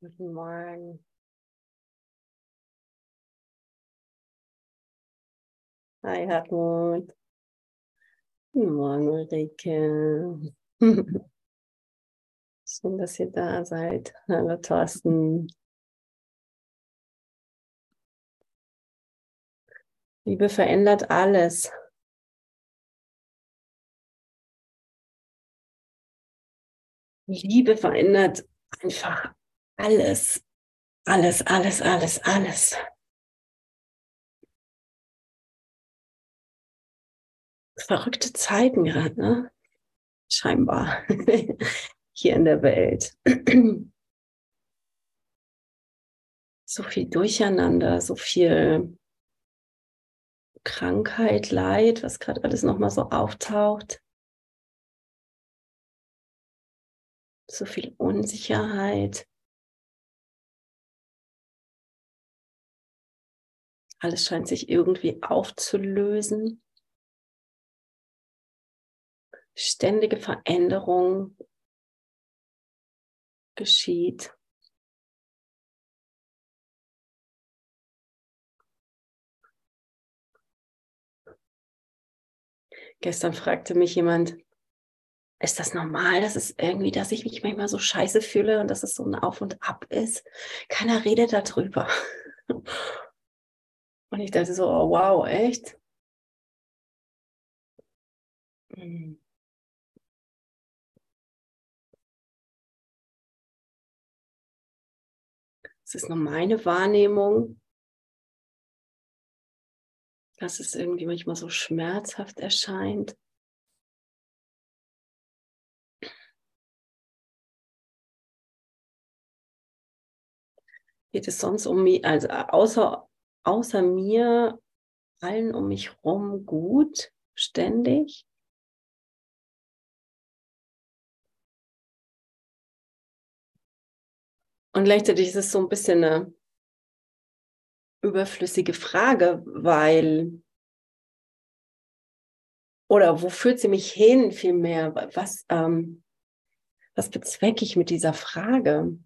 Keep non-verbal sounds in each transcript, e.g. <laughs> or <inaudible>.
Guten Morgen. Hi Hartmut. Guten Morgen Ulrike. <laughs> Schön, dass ihr da seid. Hallo Thorsten. Liebe verändert alles. Liebe verändert einfach alles. Alles, alles, alles, alles. Verrückte Zeiten gerade, ne? Scheinbar. <laughs> Hier in der Welt. <clears throat> So viel Durcheinander, so viel Krankheit, Leid, was gerade alles nochmal so auftaucht. So viel Unsicherheit. Alles scheint sich irgendwie aufzulösen. Ständige Veränderung geschieht. Gestern fragte mich jemand, ist das normal, dass es irgendwie, dass ich mich manchmal so scheiße fühle und dass es so ein Auf und Ab ist? Keiner redet darüber. Und ich dachte so, oh, wow, echt? Hm. Es ist nur meine Wahrnehmung, dass es irgendwie manchmal so schmerzhaft erscheint. Geht es sonst um mich, also außer, außer mir, allen um mich herum gut, ständig? Und gleichzeitig ist es so ein bisschen eine überflüssige Frage, weil, oder wo führt sie mich hin vielmehr? Was, ähm, was bezwecke ich mit dieser Frage?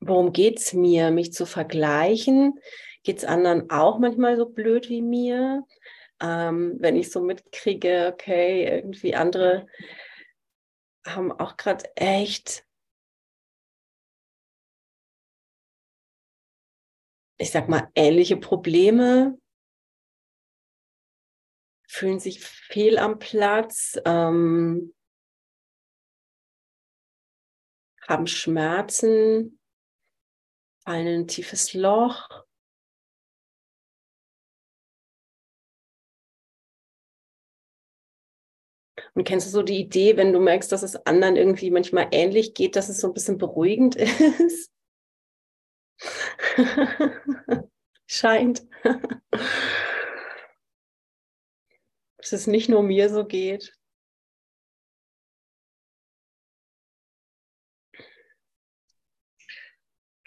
Worum geht es mir, mich zu vergleichen? Geht es anderen auch manchmal so blöd wie mir? Ähm, wenn ich so mitkriege, okay, irgendwie andere haben auch gerade echt ich sag mal, ähnliche Probleme, fühlen sich fehl am Platz, ähm, haben Schmerzen, fallen in ein tiefes Loch. Und kennst du so die Idee, wenn du merkst, dass es anderen irgendwie manchmal ähnlich geht, dass es so ein bisschen beruhigend ist? <laughs> Scheint. <laughs> Dass es nicht nur mir so geht.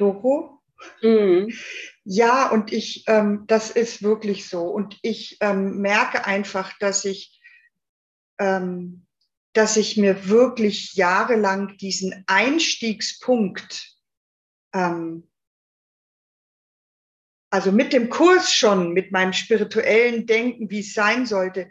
Doro? Mhm. Ja, und ich, ähm, das ist wirklich so. Und ich ähm, merke einfach, dass ich, ähm, dass ich mir wirklich jahrelang diesen Einstiegspunkt ähm, also mit dem Kurs schon, mit meinem spirituellen Denken, wie es sein sollte,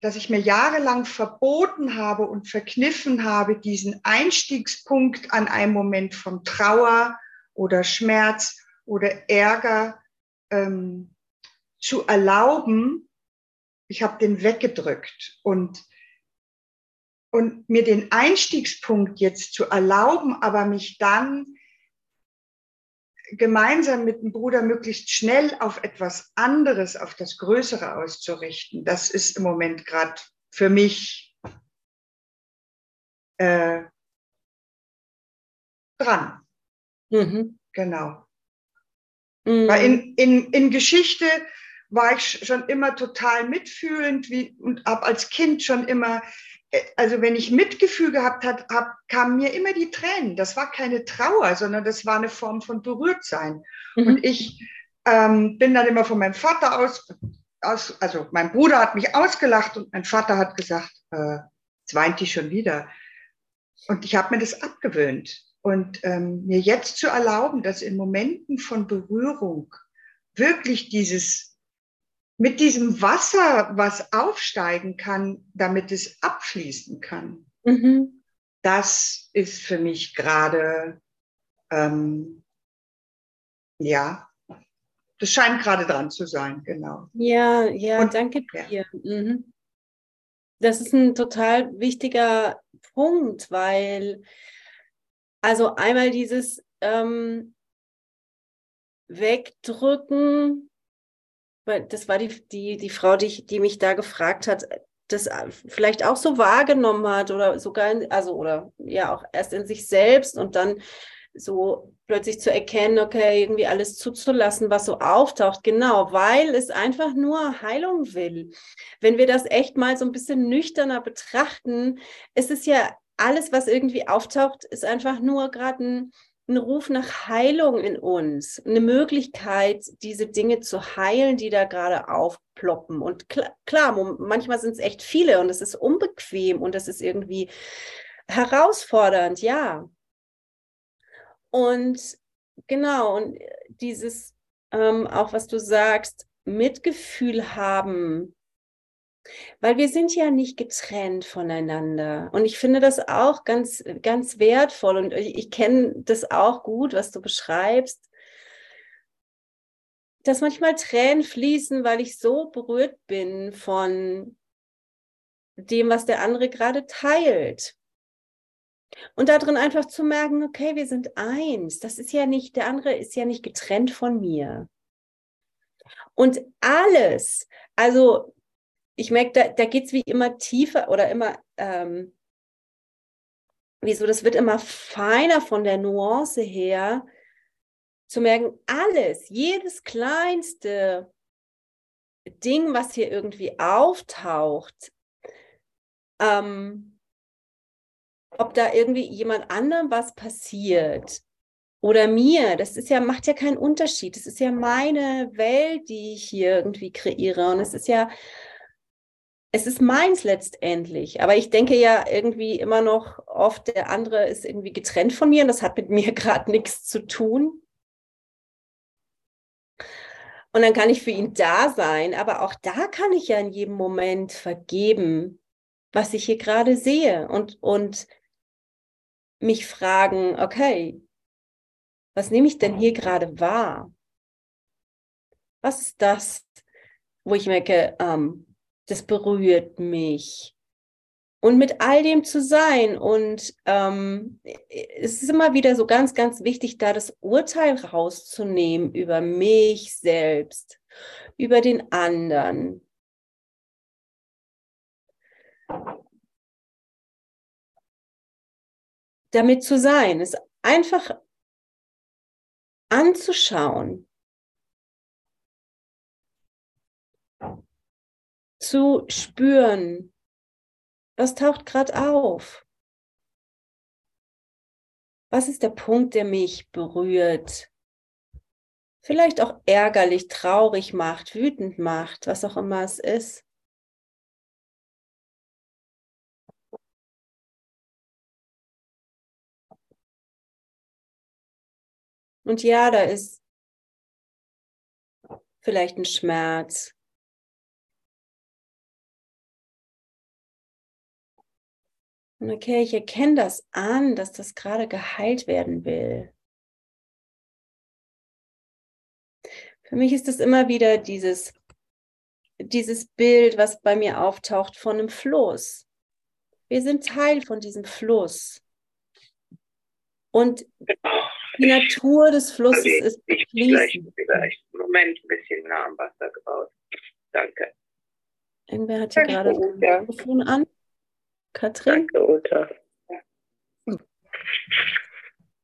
dass ich mir jahrelang verboten habe und verkniffen habe, diesen Einstiegspunkt an einem Moment von Trauer oder Schmerz oder Ärger ähm, zu erlauben. Ich habe den weggedrückt und und mir den Einstiegspunkt jetzt zu erlauben, aber mich dann gemeinsam mit dem Bruder möglichst schnell auf etwas anderes, auf das Größere auszurichten, das ist im Moment gerade für mich äh, dran. Mhm. Genau. Mhm. Weil in, in, in Geschichte war ich schon immer total mitfühlend wie, und habe als Kind schon immer äh, also wenn ich Mitgefühl gehabt habe, hab, kamen mir immer die Tränen. Das war keine Trauer, sondern das war eine Form von Berührtsein. Mhm. Und ich ähm, bin dann immer von meinem Vater aus, aus, also mein Bruder hat mich ausgelacht und mein Vater hat gesagt, äh, jetzt weint die schon wieder. Und ich habe mir das abgewöhnt. Und ähm, mir jetzt zu erlauben, dass in Momenten von Berührung wirklich dieses, mit diesem Wasser, was aufsteigen kann, damit es abfließen kann, mhm. das ist für mich gerade, ähm, ja, das scheint gerade dran zu sein, genau. Ja, ja, Und, danke dir. Ja. Mhm. Das ist ein total wichtiger Punkt, weil also einmal dieses ähm, Wegdrücken, weil das war die, die, die Frau, die, die mich da gefragt hat, das vielleicht auch so wahrgenommen hat oder sogar, in, also oder ja auch erst in sich selbst und dann so plötzlich zu erkennen, okay, irgendwie alles zuzulassen, was so auftaucht. Genau, weil es einfach nur Heilung will. Wenn wir das echt mal so ein bisschen nüchterner betrachten, ist es ja alles, was irgendwie auftaucht, ist einfach nur gerade ein, ein Ruf nach Heilung in uns, eine Möglichkeit, diese Dinge zu heilen, die da gerade aufploppen. Und klar, klar manchmal sind es echt viele und es ist unbequem und es ist irgendwie herausfordernd, ja. Und genau, und dieses, ähm, auch was du sagst, Mitgefühl haben, weil wir sind ja nicht getrennt voneinander. Und ich finde das auch ganz, ganz wertvoll. Und ich, ich kenne das auch gut, was du beschreibst, dass manchmal Tränen fließen, weil ich so berührt bin von dem, was der andere gerade teilt. Und darin einfach zu merken, okay, wir sind eins. Das ist ja nicht, der andere ist ja nicht getrennt von mir. Und alles, also ich merke, da, da geht es wie immer tiefer oder immer, ähm, wieso, das wird immer feiner von der Nuance her, zu merken, alles, jedes kleinste Ding, was hier irgendwie auftaucht, ähm, ob da irgendwie jemand anderem was passiert oder mir, das ist ja, macht ja keinen Unterschied. Das ist ja meine Welt, die ich hier irgendwie kreiere. Und es ist ja, es ist meins letztendlich. Aber ich denke ja irgendwie immer noch oft, der andere ist irgendwie getrennt von mir und das hat mit mir <laughs> gerade nichts zu tun. Und dann kann ich für ihn da sein, aber auch da kann ich ja in jedem Moment vergeben, was ich hier gerade sehe und, und mich fragen, okay, was nehme ich denn hier gerade wahr? Was ist das, wo ich merke, ähm, das berührt mich? Und mit all dem zu sein. Und ähm, es ist immer wieder so ganz, ganz wichtig, da das Urteil rauszunehmen über mich selbst, über den anderen damit zu sein, es einfach anzuschauen, zu spüren, was taucht gerade auf? Was ist der Punkt, der mich berührt? Vielleicht auch ärgerlich, traurig macht, wütend macht, was auch immer es ist. Und ja, da ist vielleicht ein Schmerz. Und okay, ich erkenne das an, dass das gerade geheilt werden will. Für mich ist es immer wieder dieses, dieses Bild, was bei mir auftaucht von einem Fluss. Wir sind Teil von diesem Fluss. Und die Natur des Flusses also ist ich fließend. Vielleicht, Moment ein bisschen nah am Wasser gebaut. Danke. Irgendwer hat hier gerade das Mikrofon an. Katrin? Danke, Uta.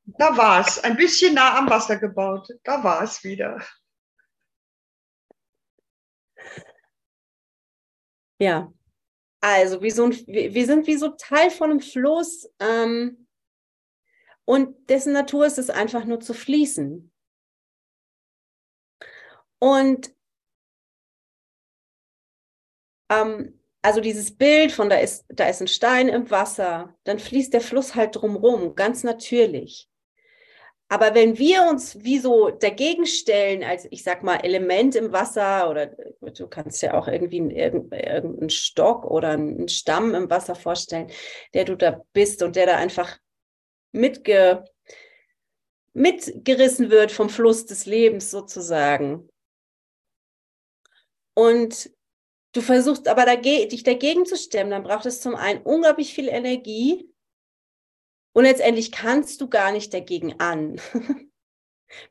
Da war es. Ein bisschen nah am Wasser gebaut. Da war es wieder. Ja. Also, wie so ein, wir sind wie so Teil von einem Fluss. Ähm, und dessen Natur ist es einfach nur zu fließen. Und ähm, also dieses Bild von da ist, da ist ein Stein im Wasser, dann fließt der Fluss halt drumrum, ganz natürlich. Aber wenn wir uns wie so dagegen stellen, als ich sag mal Element im Wasser oder du kannst ja auch irgendwie irgendeinen Stock oder einen Stamm im Wasser vorstellen, der du da bist und der da einfach mitge, mitgerissen wird vom Fluss des Lebens sozusagen. Und du versuchst aber dagegen, dich dagegen zu stemmen, dann braucht es zum einen unglaublich viel Energie und letztendlich kannst du gar nicht dagegen an. <laughs>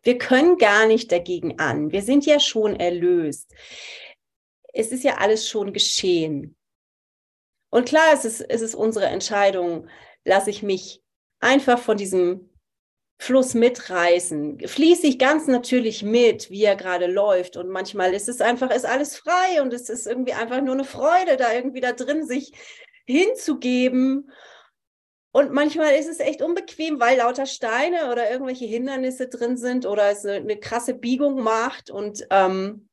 Wir können gar nicht dagegen an. Wir sind ja schon erlöst. Es ist ja alles schon geschehen. Und klar, es ist, es ist unsere Entscheidung, lasse ich mich einfach von diesem Fluss mitreißen. Fließe ich ganz natürlich mit, wie er gerade läuft. Und manchmal ist es einfach, ist alles frei und es ist irgendwie einfach nur eine Freude, da irgendwie da drin sich hinzugeben und manchmal ist es echt unbequem, weil lauter Steine oder irgendwelche Hindernisse drin sind oder es eine, eine krasse Biegung macht und ähm,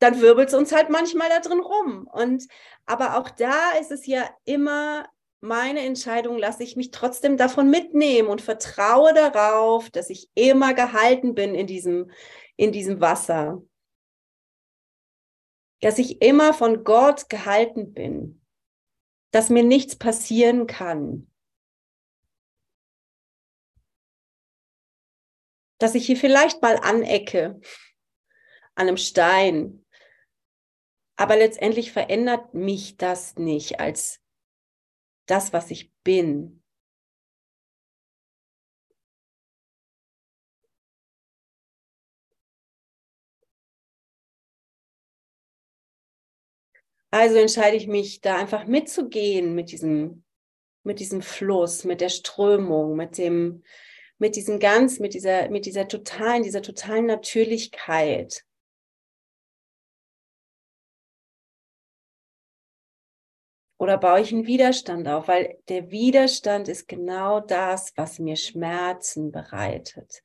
dann wirbelt es uns halt manchmal da drin rum. Und aber auch da ist es ja immer meine Entscheidung, lasse ich mich trotzdem davon mitnehmen und vertraue darauf, dass ich immer gehalten bin in diesem, in diesem Wasser. Dass ich immer von Gott gehalten bin. Dass mir nichts passieren kann. dass ich hier vielleicht mal anecke an einem Stein. Aber letztendlich verändert mich das nicht als das, was ich bin. Also entscheide ich mich, da einfach mitzugehen mit diesem, mit diesem Fluss, mit der Strömung, mit dem, mit diesem ganz, mit dieser, mit dieser totalen, dieser totalen Natürlichkeit. Oder baue ich einen Widerstand auf? Weil der Widerstand ist genau das, was mir Schmerzen bereitet,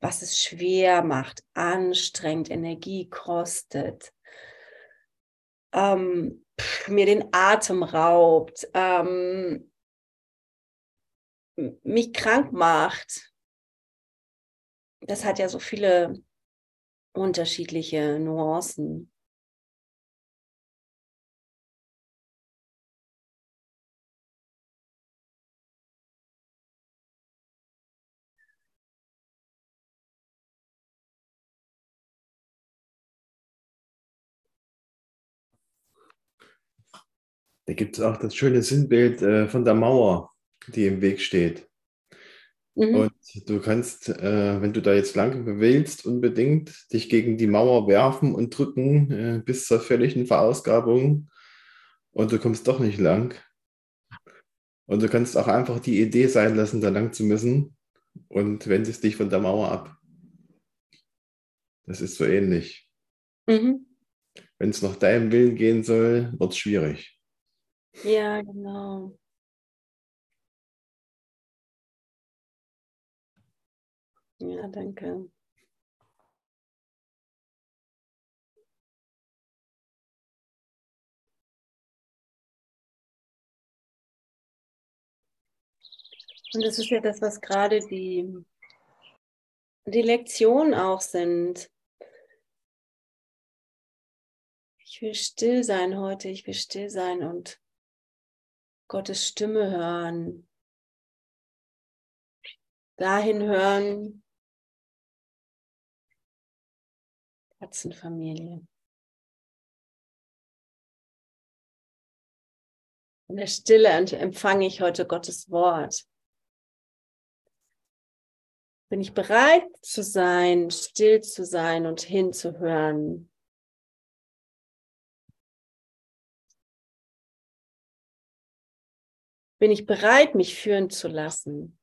was es schwer macht, anstrengt, Energie kostet, ähm, mir den Atem raubt, ähm, mich krank macht. Das hat ja so viele unterschiedliche Nuancen. Da gibt es auch das schöne Sinnbild äh, von der Mauer die im Weg steht. Mhm. Und du kannst, äh, wenn du da jetzt lang willst, unbedingt dich gegen die Mauer werfen und drücken äh, bis zur völligen Verausgabung und du kommst doch nicht lang. Und du kannst auch einfach die Idee sein lassen, da lang zu müssen und wendest dich von der Mauer ab. Das ist so ähnlich. Mhm. Wenn es nach deinem Willen gehen soll, wird es schwierig. Ja, genau. Ja, danke. Und das ist ja das, was gerade die, die Lektionen auch sind. Ich will still sein heute, ich will still sein und Gottes Stimme hören. Dahin hören, Katzenfamilie. In der Stille empfange ich heute Gottes Wort. Bin ich bereit zu sein, still zu sein und hinzuhören? Bin ich bereit, mich führen zu lassen?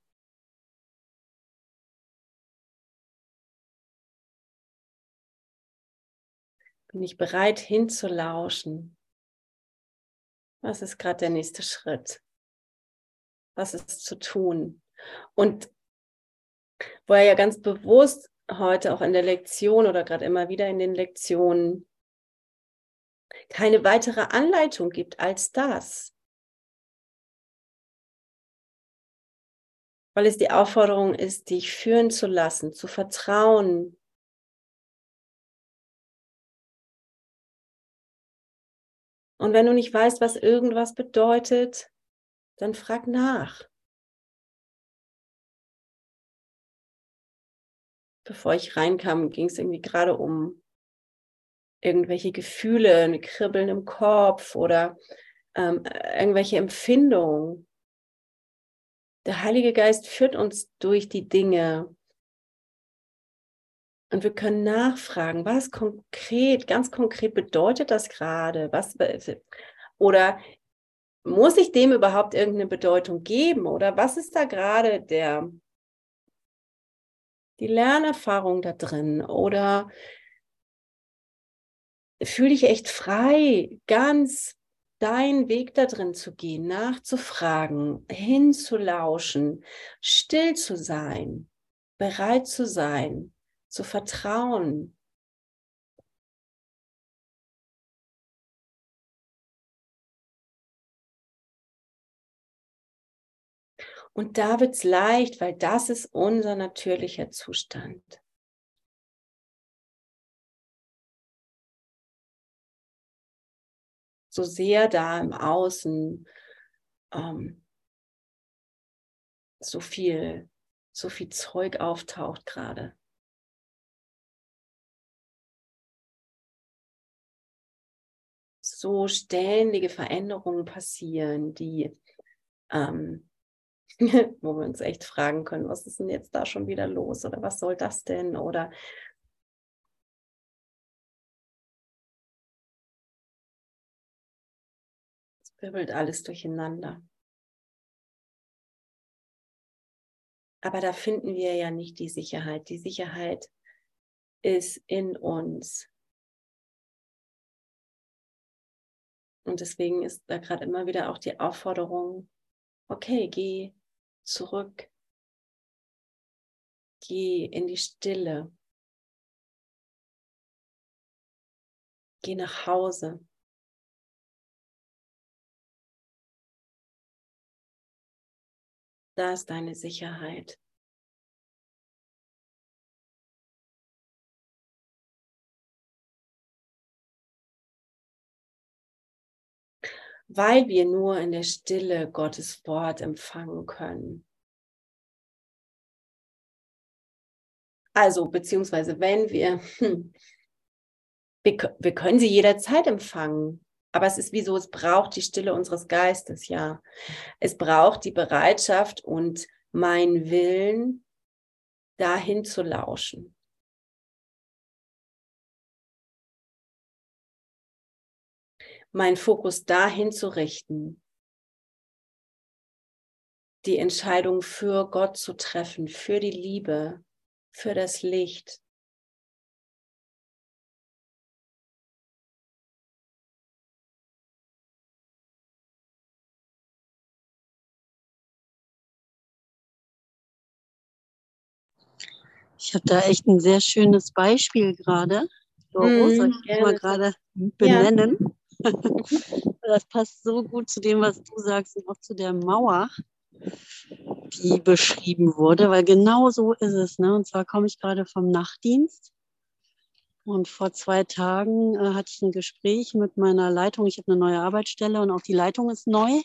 Bin ich bereit hinzulauschen? Was ist gerade der nächste Schritt? Was ist zu tun? Und wo er ja ganz bewusst heute auch in der Lektion oder gerade immer wieder in den Lektionen keine weitere Anleitung gibt als das. Weil es die Aufforderung ist, dich führen zu lassen, zu vertrauen. Und wenn du nicht weißt, was irgendwas bedeutet, dann frag nach. Bevor ich reinkam, ging es irgendwie gerade um irgendwelche Gefühle, ein Kribbeln im Kopf oder ähm, irgendwelche Empfindungen. Der Heilige Geist führt uns durch die Dinge. Und wir können nachfragen, was konkret, ganz konkret bedeutet das gerade? Was, oder muss ich dem überhaupt irgendeine Bedeutung geben? Oder was ist da gerade der, die Lernerfahrung da drin? Oder fühle dich echt frei, ganz deinen Weg da drin zu gehen, nachzufragen, hinzulauschen, still zu sein, bereit zu sein, zu vertrauen. Und da wird es leicht, weil das ist unser natürlicher Zustand. So sehr da im Außen ähm, so viel, so viel Zeug auftaucht gerade. So ständige Veränderungen passieren, die, ähm, <laughs> wo wir uns echt fragen können, was ist denn jetzt da schon wieder los oder was soll das denn oder wirbelt alles durcheinander. Aber da finden wir ja nicht die Sicherheit. Die Sicherheit ist in uns. Und deswegen ist da gerade immer wieder auch die Aufforderung, okay, geh zurück. Geh in die Stille. Geh nach Hause. Da ist deine Sicherheit. Weil wir nur in der Stille Gottes Wort empfangen können. Also, beziehungsweise wenn wir, hm, wir, wir können sie jederzeit empfangen. Aber es ist wie so, es braucht die Stille unseres Geistes, ja. Es braucht die Bereitschaft und mein Willen, dahin zu lauschen. Mein Fokus dahin zu richten. Die Entscheidung für Gott zu treffen, für die Liebe, für das Licht. Ich habe da echt ein sehr schönes Beispiel gerade. Mm, ich mal gerade benennen? Ja. <laughs> das passt so gut zu dem, was du sagst und auch zu der Mauer, die beschrieben wurde, weil genau so ist es. Ne? Und zwar komme ich gerade vom Nachtdienst und vor zwei Tagen äh, hatte ich ein Gespräch mit meiner Leitung. Ich habe eine neue Arbeitsstelle und auch die Leitung ist neu.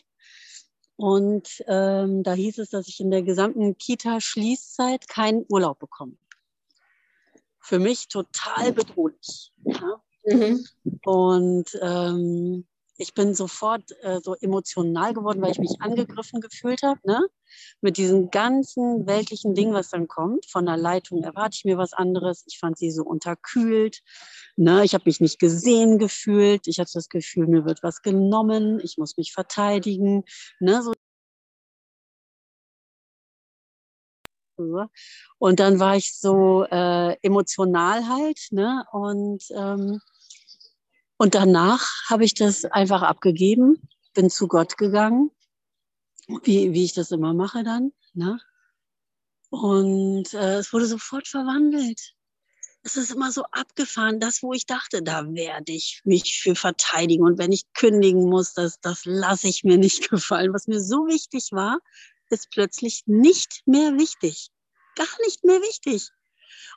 Und ähm, da hieß es, dass ich in der gesamten Kita-Schließzeit keinen Urlaub bekomme für mich total bedrohlich. Ja? Mhm. Und ähm, ich bin sofort äh, so emotional geworden, weil ich mich angegriffen gefühlt habe, ne? Mit diesem ganzen weltlichen Ding, was dann kommt. Von der Leitung erwarte ich mir was anderes. Ich fand sie so unterkühlt. Ne? Ich habe mich nicht gesehen gefühlt. Ich hatte das Gefühl, mir wird was genommen. Ich muss mich verteidigen. Ne? So Und dann war ich so äh, emotional halt, ne? Und, ähm, und danach habe ich das einfach abgegeben, bin zu Gott gegangen, wie, wie ich das immer mache dann, ne? Und äh, es wurde sofort verwandelt. Es ist immer so abgefahren, das, wo ich dachte, da werde ich mich für verteidigen. Und wenn ich kündigen muss, das, das lasse ich mir nicht <laughs> gefallen. Was mir so wichtig war, ist plötzlich nicht mehr wichtig. Gar nicht mehr wichtig.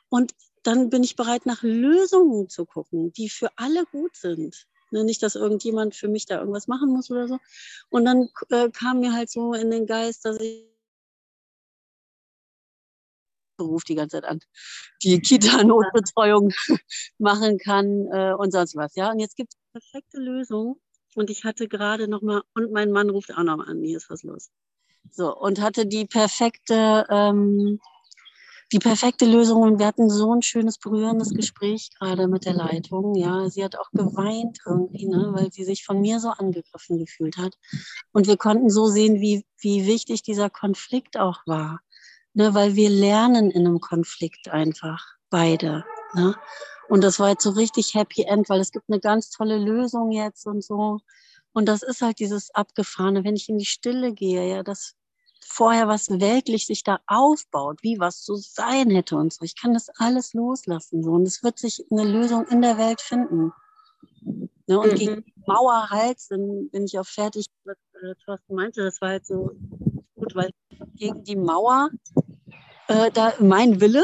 Und dann bin ich bereit, nach Lösungen zu gucken, die für alle gut sind. Ne, nicht, dass irgendjemand für mich da irgendwas machen muss oder so. Und dann äh, kam mir halt so in den Geist, dass ich ruft die ganze Zeit an, die Kita-Notbetreuung <laughs> machen kann äh, und sonst was. Ja, und jetzt gibt es perfekte Lösung. Und ich hatte gerade noch mal, und mein Mann ruft auch noch mal an, hier ist was los. So, und hatte die perfekte, ähm, die perfekte Lösung. Und wir hatten so ein schönes, berührendes Gespräch gerade mit der Leitung. Ja, sie hat auch geweint irgendwie, ne, weil sie sich von mir so angegriffen gefühlt hat. Und wir konnten so sehen, wie, wie wichtig dieser Konflikt auch war ne, weil wir lernen in einem Konflikt einfach, beide. Ne? Und das war jetzt so richtig Happy End, weil es gibt eine ganz tolle Lösung jetzt und so. Und das ist halt dieses Abgefahrene, wenn ich in die Stille gehe, ja, dass vorher was weltlich sich da aufbaut, wie was zu sein hätte und so. Ich kann das alles loslassen so und es wird sich eine Lösung in der Welt finden. Ne, und mhm. gegen die Mauer halt, dann bin ich auch fertig, was äh, Thorsten meinte, das war halt so gut, weil gegen die Mauer äh, da mein Wille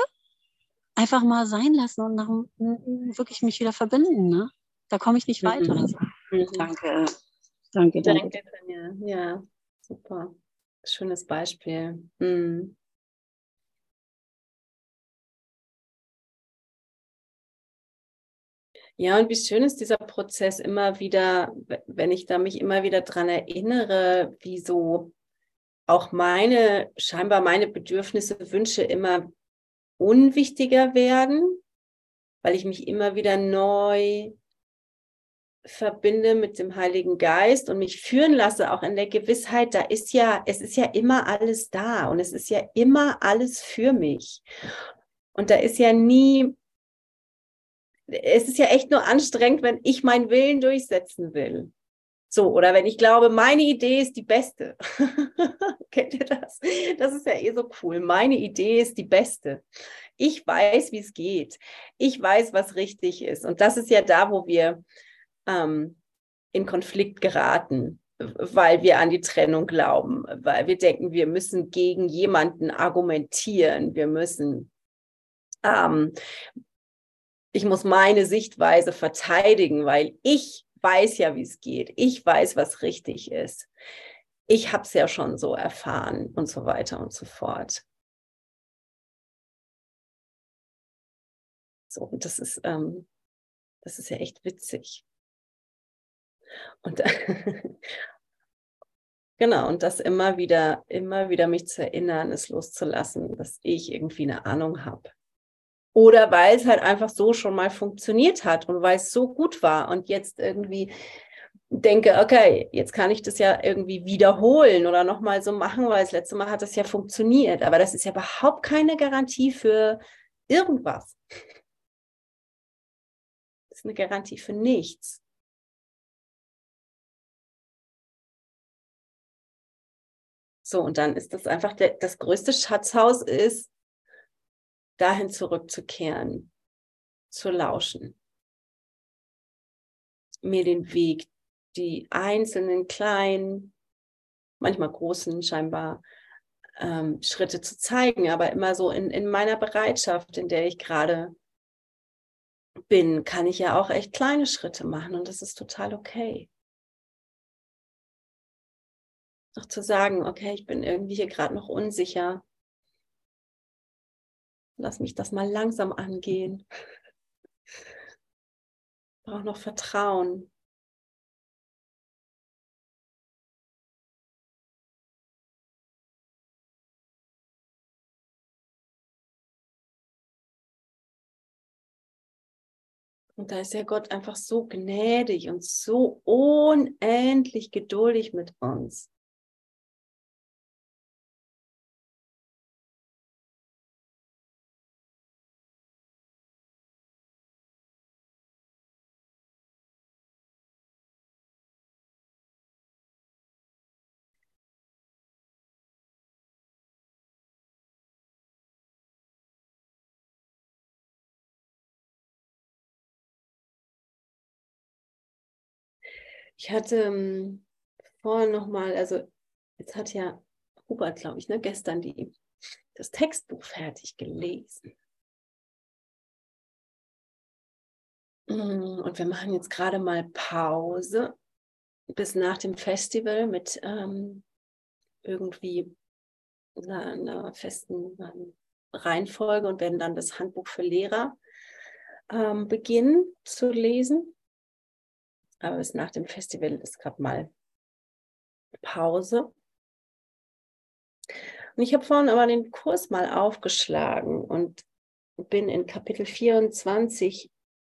einfach mal sein lassen und nach, wirklich mich wieder verbinden. Ne? Da komme ich nicht weiter. Mhm. mhm. Danke. Danke, danke. Danke, Tanja. Ja, super. Schönes Beispiel. Mhm. Ja, und wie schön ist dieser Prozess immer wieder, wenn ich da mich immer wieder dran erinnere, wie so auch meine, scheinbar meine Bedürfnisse, Wünsche immer unwichtiger werden, weil ich mich immer wieder neu verbinde mit dem Heiligen Geist und mich führen lasse, auch in der Gewissheit, da ist ja, es ist ja immer alles da und es ist ja immer alles für mich. Und da ist ja nie, es ist ja echt nur anstrengend, wenn ich meinen Willen durchsetzen will. So, oder wenn ich glaube, meine Idee ist die beste. <laughs> Kennt ihr das? Das ist ja eh so cool. Meine Idee ist die beste. Ich weiß, wie es geht. Ich weiß, was richtig ist. Und das ist ja da, wo wir ähm, in Konflikt geraten, weil wir an die Trennung glauben, weil wir denken, wir müssen gegen jemanden argumentieren. Wir müssen ähm, ich muss meine Sichtweise verteidigen, weil ich weiß ja, wie es geht. Ich weiß, was richtig ist. Ich habe es ja schon so erfahren und so weiter und so fort. So, und das ist, ähm, das ist ja echt witzig. Und <laughs> genau, und das immer wieder, immer wieder mich zu erinnern, es loszulassen, dass ich irgendwie eine Ahnung habe. Oder weil es halt einfach so schon mal funktioniert hat und weil es so gut war und jetzt irgendwie denke, okay, jetzt kann ich das ja irgendwie wiederholen oder nochmal so machen, weil das letzte Mal hat das ja funktioniert. Aber das ist ja überhaupt keine Garantie für irgendwas. <laughs> Das ist eine Garantie für nichts. So, und dann ist das einfach der, das größte Schatzhaus ist, dahin zurückzukehren, zu lauschen, mir den Weg, die einzelnen kleinen, manchmal großen scheinbar ähm, Schritte zu zeigen, aber immer so in, in meiner Bereitschaft, in der ich gerade bin, kann ich ja auch echt kleine Schritte machen und das ist total okay. Noch zu sagen, okay, ich bin irgendwie hier gerade noch unsicher, Lass mich das mal langsam angehen. Ich brauche noch Vertrauen. Und da ist ja Gott einfach so gnädig und so unendlich geduldig mit uns. Ich hatte ähm, vorhin nochmal, also jetzt hat ja Hubert, glaube ich, ne, gestern die, das Textbuch fertig gelesen. Mm, und wir machen jetzt gerade mal Pause bis nach dem Festival mit ähm, irgendwie einer, festen Reihenfolge und werden dann das Handbuch für Lehrer ähm, beginnen zu lesen. Aber bis nach dem Festival ist gerade mal Pause. Und ich habe vorhin aber den Kurs mal aufgeschlagen und bin in Kapitel 24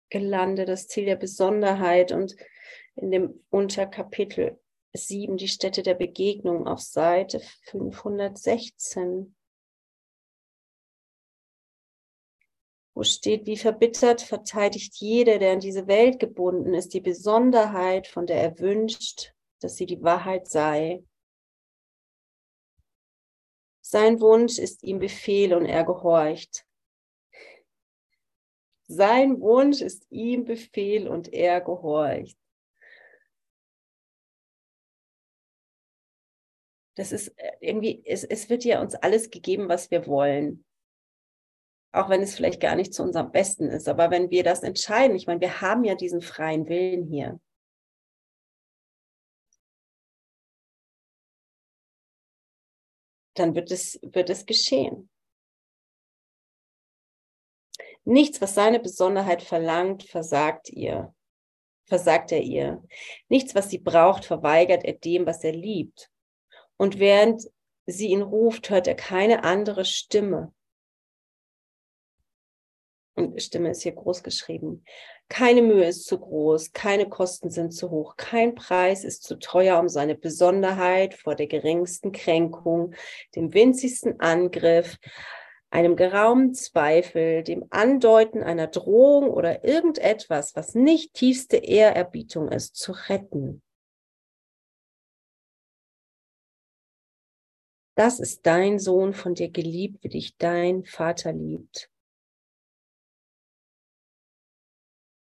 gelandet, das Ziel der Besonderheit und in dem Unterkapitel 7, die Stätte der Begegnung auf Seite 516. Wo steht, wie verbittert verteidigt jeder, der an diese Welt gebunden ist, die Besonderheit, von der er wünscht, dass sie die Wahrheit sei. Sein Wunsch ist ihm Befehl und er gehorcht. Sein Wunsch ist ihm Befehl und er gehorcht. Das ist äh, irgendwie, es, es wird ja uns alles gegeben, was wir wollen. Auch wenn es vielleicht gar nicht zu unserem Besten ist. Aber wenn wir das entscheiden, ich meine, wir haben ja diesen freien Willen hier. Dann wird es, wird es geschehen. Nichts, was seine Besonderheit verlangt, versagt ihr. Versagt er ihr. Nichts, was sie braucht, verweigert er dem, was er liebt. Und während sie ihn ruft, hört er keine andere Stimme. Und Stimme ist hier groß geschrieben. Keine Mühe ist zu groß, keine Kosten sind zu hoch, kein Preis ist zu teuer, um seine Besonderheit vor der geringsten Kränkung, dem winzigsten Angriff, einem geraumen Zweifel, dem Andeuten einer Drohung oder irgendetwas, was nicht tiefste Ehrerbietung ist, zu retten. Das ist dein Sohn von dir geliebt, wie dich dein Vater liebt.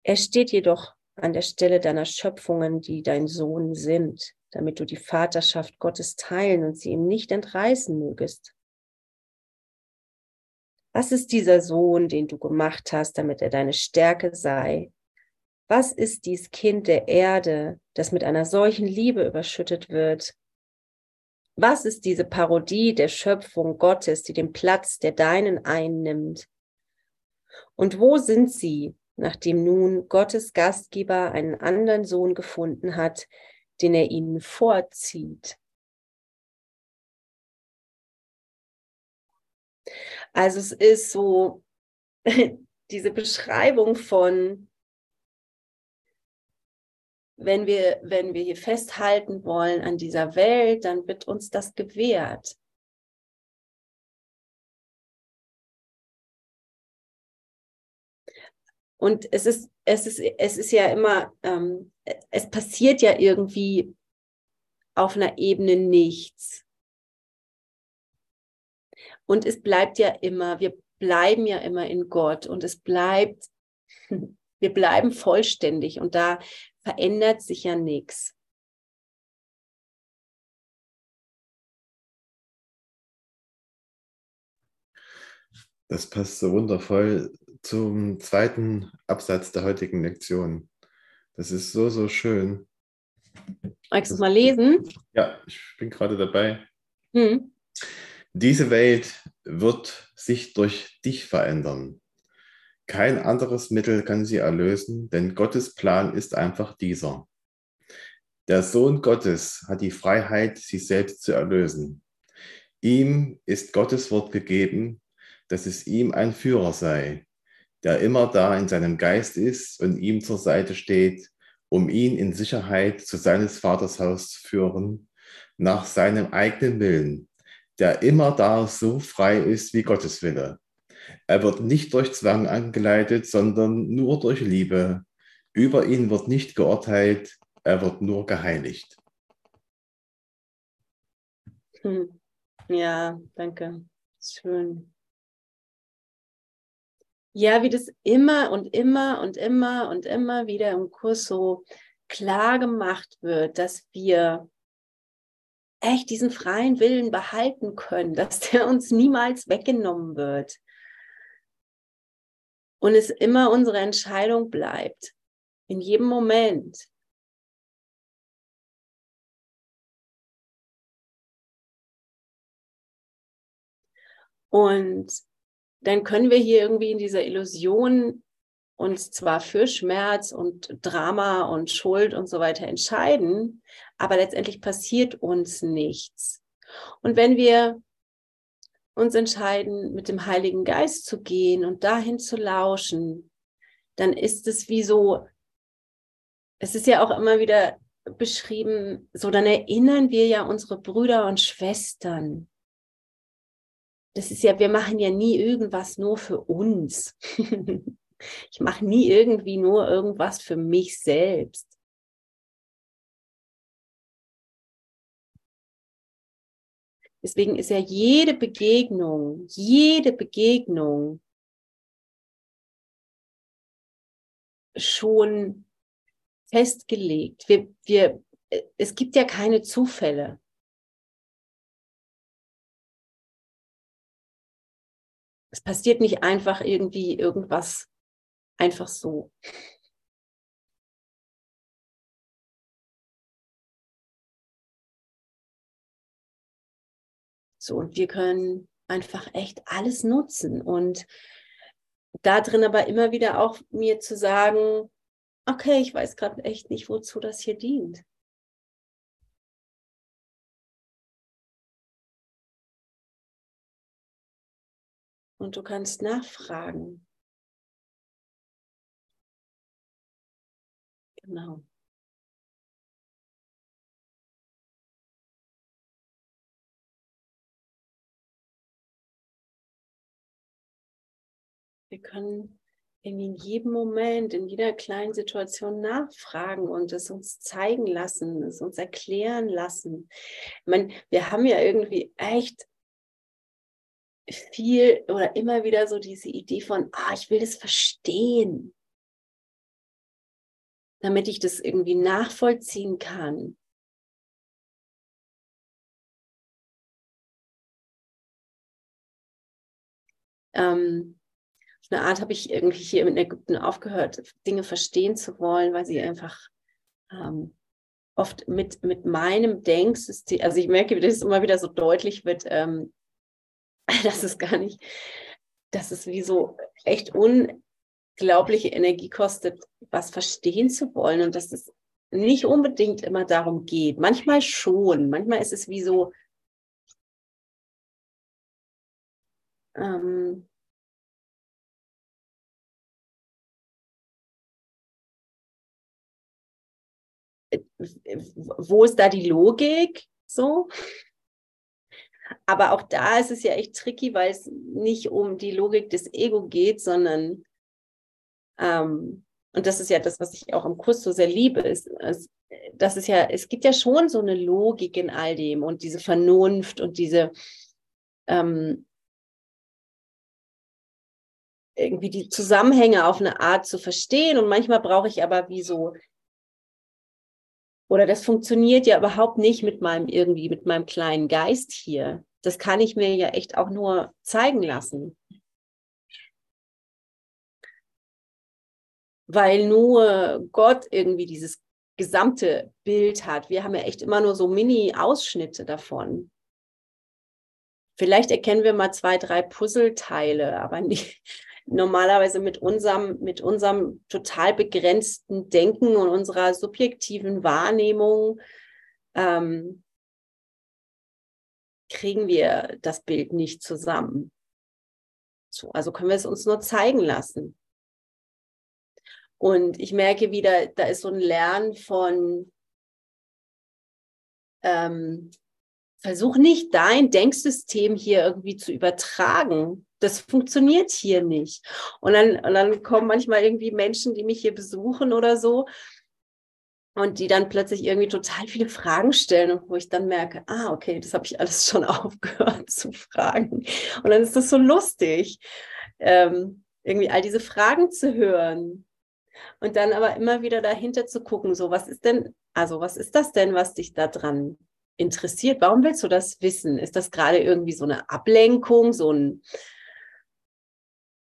Er steht jedoch an der Stelle deiner Schöpfungen, die dein Sohn sind, damit du die Vaterschaft Gottes teilen und sie ihm nicht entreißen mögest. Was ist dieser Sohn, den du gemacht hast, damit er deine Stärke sei? Was ist dies Kind der Erde, das mit einer solchen Liebe überschüttet wird? Was ist diese Parodie der Schöpfung Gottes, die den Platz der deinen einnimmt? Und wo sind sie, nachdem nun Gottes Gastgeber einen anderen Sohn gefunden hat, den er ihnen vorzieht? Also es ist so <laughs> diese Beschreibung von, wenn wir, wenn wir hier festhalten wollen an dieser Welt, dann wird uns das gewährt. Und es ist, es ist, es ist ja immer, ähm, es passiert ja irgendwie auf einer Ebene nichts. Und es bleibt ja immer, wir bleiben ja immer in Gott und es bleibt, <laughs> wir bleiben vollständig und da verändert sich ja nichts. Das passt so wundervoll zum zweiten Absatz der heutigen Lektion. Das ist so, so schön. Magst du mal lesen? Ja, ich bin gerade dabei. Hm. Diese Welt wird sich durch dich verändern. Kein anderes Mittel kann sie erlösen, denn Gottes Plan ist einfach dieser. Der Sohn Gottes hat die Freiheit, sich selbst zu erlösen. Ihm ist Gottes Wort gegeben, dass es ihm ein Führer sei, der immer da in seinem Geist ist und ihm zur Seite steht, um ihn in Sicherheit zu seines Vaters Haus zu führen, nach seinem eigenen Willen, der immer da so frei ist wie Gottes Wille. Er wird nicht durch Zwang angeleitet, sondern nur durch Liebe. Über ihn wird nicht geurteilt, er wird nur geheiligt. Hm. Ja, danke. Schön. Ja, wie das immer und immer und immer und immer wieder im Kurs so klar gemacht wird, dass wir echt diesen freien Willen behalten können, <laughs> dass der uns niemals weggenommen wird. Und es immer unsere Entscheidung bleibt, in jedem Moment. Und dann können wir hier irgendwie in dieser Illusion uns zwar für Schmerz und Drama und Schuld und so weiter entscheiden, aber letztendlich passiert uns nichts. Und wenn wir uns entscheiden, mit dem Heiligen Geist zu gehen und dahin zu lauschen, dann ist es wie so, es ist ja auch immer wieder beschrieben, so dann erinnern wir ja unsere Brüder und Schwestern. Das ist ja, wir machen ja nie irgendwas nur für uns. <laughs> Ich mache nie irgendwie nur irgendwas für mich selbst. Deswegen ist ja jede Begegnung, jede Begegnung schon festgelegt. Wir, wir, es gibt ja keine Zufälle. Es passiert nicht einfach irgendwie irgendwas einfach so. So, und wir können einfach echt alles nutzen und da drin aber immer wieder auch mir zu sagen, okay, ich weiß gerade echt nicht, wozu das hier dient. Und du kannst nachfragen. Genau. Wir können in jedem Moment, in jeder kleinen Situation nachfragen und es uns zeigen lassen, es uns erklären lassen. Ich meine, wir haben ja irgendwie echt viel oder immer wieder so diese Idee von, ah, ich will das verstehen, damit ich das irgendwie nachvollziehen kann. Ähm, auf eine Art habe ich irgendwie hier in Ägypten aufgehört, Dinge verstehen zu wollen, weil sie einfach ähm, oft mit, mit meinem Denksystem, also ich merke, wie das immer wieder so deutlich wird, ähm, <laughs> dass es gar nicht, dass es wie so echt unglaubliche Energie kostet, was verstehen zu wollen und dass es nicht unbedingt immer darum geht. Manchmal schon, manchmal ist es wie so, ähm, wo ist da die Logik? So. Aber auch da ist es ja echt tricky, weil es nicht um die Logik des Ego geht, sondern, ähm, und das ist ja das, was ich auch im Kurs so sehr liebe, ist, ist, das ist ja, es gibt ja schon so eine Logik in all dem und diese Vernunft und diese, ähm, irgendwie die Zusammenhänge auf eine Art zu verstehen. Und manchmal brauche ich aber wie so oder das funktioniert ja überhaupt nicht mit meinem irgendwie, mit meinem kleinen Geist hier. Das kann ich mir ja echt auch nur zeigen lassen. Weil nur Gott irgendwie dieses gesamte Bild hat. Wir haben ja echt immer nur so Mini-Ausschnitte davon. Vielleicht erkennen wir mal zwei, drei Puzzleteile, aber nicht, normalerweise mit unserem, mit unserem total begrenzten Denken und unserer subjektiven Wahrnehmung ähm, kriegen wir das Bild nicht zusammen. So, also können wir es uns nur zeigen lassen. Und ich merke wieder, da ist so ein Lernen von, ähm, versuch nicht dein Denksystem hier irgendwie zu übertragen, das funktioniert hier nicht. Und dann, und dann kommen manchmal irgendwie Menschen, die mich hier besuchen oder so und die dann plötzlich irgendwie total viele Fragen stellen wo ich dann merke, ah, okay, das habe ich alles schon <laughs> aufgehört zu fragen. Und dann ist das so lustig, ähm, irgendwie all diese Fragen zu hören. Und dann aber immer wieder dahinter zu gucken, so was ist denn, also was ist das denn, was dich da dran interessiert. Warum willst du das wissen? Ist das gerade irgendwie so eine Ablenkung, so ein,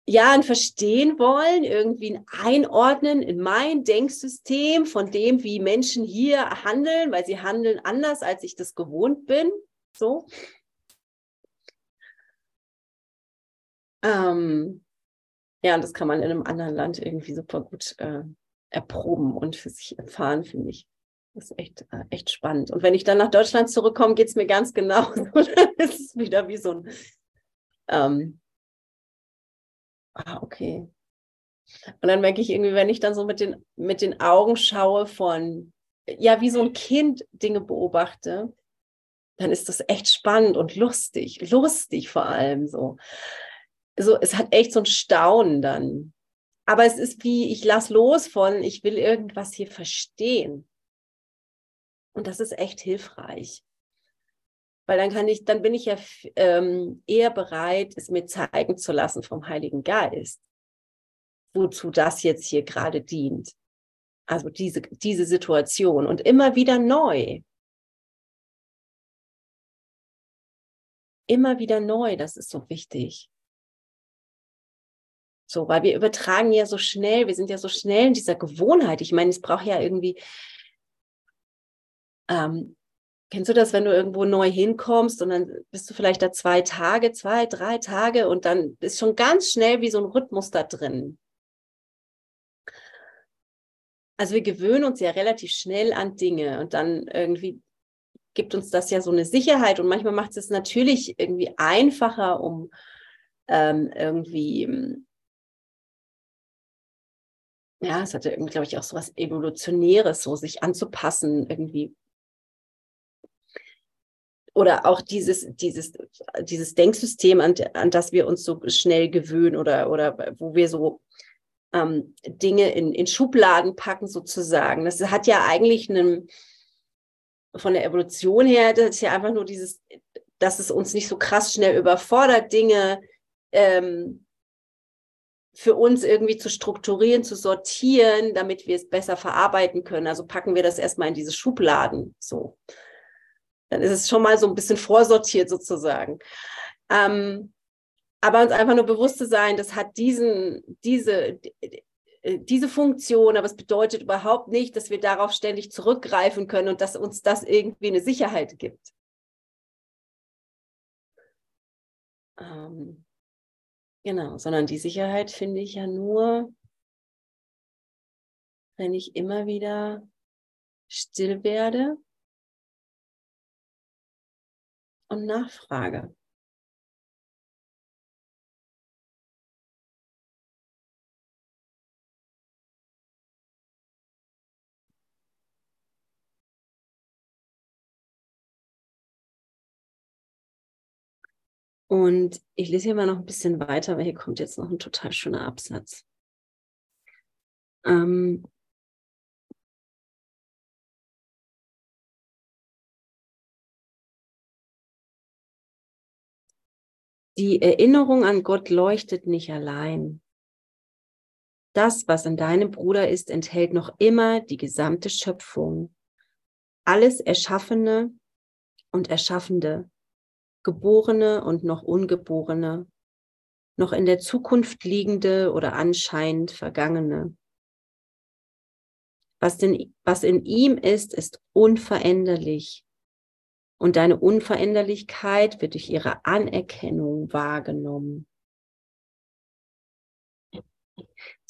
ja, ein Verstehen wollen, irgendwie ein Einordnen in mein Denksystem von dem, wie Menschen hier handeln, weil sie handeln anders, als ich das gewohnt bin. So. Ähm, ja, und das kann man in einem anderen Land irgendwie super gut äh, erproben und für sich erfahren, finde ich. Das ist echt, äh, echt spannend. Und wenn ich dann nach Deutschland zurückkomme, geht es mir ganz <laughs> genau. dann ist wieder wie so ein, ähm, ah, okay. Und dann merke ich irgendwie, wenn ich dann so mit den, mit den Augen schaue von, ja, wie so ein Kind Dinge beobachte, dann ist das echt spannend und lustig, lustig vor allem so. So, es hat echt so ein Staunen dann. Aber es ist wie, ich lass los von, ich will irgendwas hier verstehen. Und das ist echt hilfreich. Weil dann kann ich, dann bin ich ja ähm, eher bereit, es mir zeigen zu lassen vom Heiligen Geist, wozu das jetzt hier gerade dient. Also diese, diese Situation und immer wieder neu. Immer wieder neu, das ist so wichtig. So, weil wir übertragen ja so schnell, wir sind ja so schnell in dieser Gewohnheit. Ich meine, es braucht ja irgendwie, ähm, kennst du das, wenn du irgendwo neu hinkommst und dann bist du vielleicht da zwei Tage, zwei, drei Tage und dann ist schon ganz schnell wie so ein Rhythmus da drin. Also wir gewöhnen uns ja relativ schnell an Dinge und dann irgendwie gibt uns das ja so eine Sicherheit und manchmal macht es natürlich irgendwie einfacher, um ähm, irgendwie ja, es hatte irgendwie, glaube ich, auch so was Evolutionäres, so sich anzupassen irgendwie. Oder auch dieses, dieses, dieses Denksystem, an, an das wir uns so schnell gewöhnen oder, oder wo wir so ähm, Dinge in, in Schubladen packen sozusagen. Das hat ja eigentlich einen, von der Evolution her, das ist ja einfach nur dieses, dass es uns nicht so krass schnell überfordert, Dinge ähm, für uns irgendwie zu strukturieren, zu sortieren, damit wir es besser verarbeiten können. Also packen wir das erstmal in diese Schubladen. So. Dann ist es schon mal so ein bisschen vorsortiert sozusagen. Ähm, aber uns einfach nur bewusst zu sein, das hat diesen, diese, diese Funktion, aber es bedeutet überhaupt nicht, dass wir darauf ständig zurückgreifen können und dass uns das irgendwie eine Sicherheit gibt. Ähm, Genau, sondern die Sicherheit finde ich ja nur, wenn ich immer wieder still werde und nachfrage. Und ich lese hier mal noch ein bisschen weiter, weil hier kommt jetzt noch ein total schöner Absatz. Ähm, die Erinnerung an Gott leuchtet nicht allein. Das, was in deinem Bruder ist, enthält noch immer die gesamte Schöpfung. Alles Erschaffene und Erschaffende Geborene und noch Ungeborene, noch in der Zukunft liegende oder anscheinend Vergangene. Was, denn, was in ihm ist, ist unveränderlich. Und deine Unveränderlichkeit wird durch ihre Anerkennung wahrgenommen.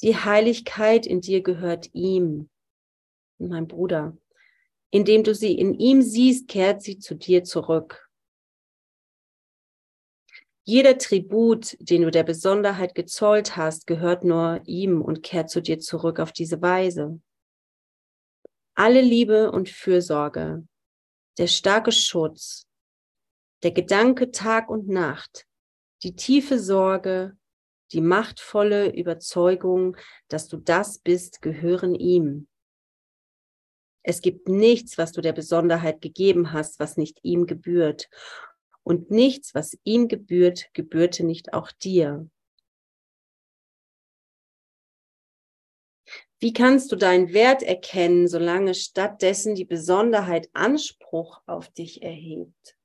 Die Heiligkeit in dir gehört ihm, mein Bruder. Indem du sie in ihm siehst, kehrt sie zu dir zurück. Jeder Tribut, den du der Besonderheit gezollt hast, gehört nur ihm und kehrt zu dir zurück auf diese Weise. Alle Liebe und Fürsorge, der starke Schutz, der Gedanke Tag und Nacht, die tiefe Sorge, die machtvolle Überzeugung, dass du das bist, gehören ihm. Es gibt nichts, was du der Besonderheit gegeben hast, was nicht ihm gebührt und nichts, was ihm gebührt, gebührte nicht auch dir. Wie kannst du deinen Wert erkennen, solange stattdessen die Besonderheit Anspruch auf dich erhebt?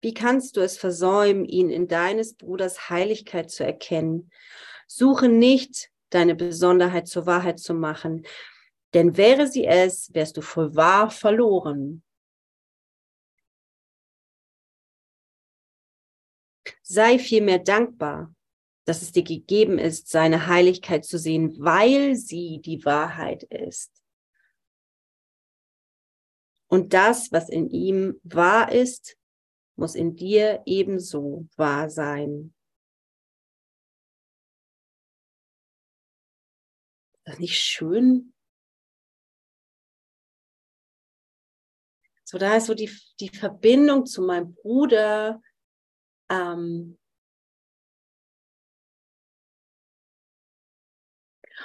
Wie kannst du es versäumen, ihn in deines Bruders Heiligkeit zu erkennen? Suche nicht, deine Besonderheit zur Wahrheit zu machen, denn wäre sie es, wärst du voll wahr verloren. Sei vielmehr dankbar, dass es dir gegeben ist, seine Heiligkeit zu sehen, weil sie die Wahrheit ist. Und das, was in ihm wahr ist, muss in dir ebenso wahr sein. Ist das nicht schön? So, da ist so die, die Verbindung zu meinem Bruder. Ähm,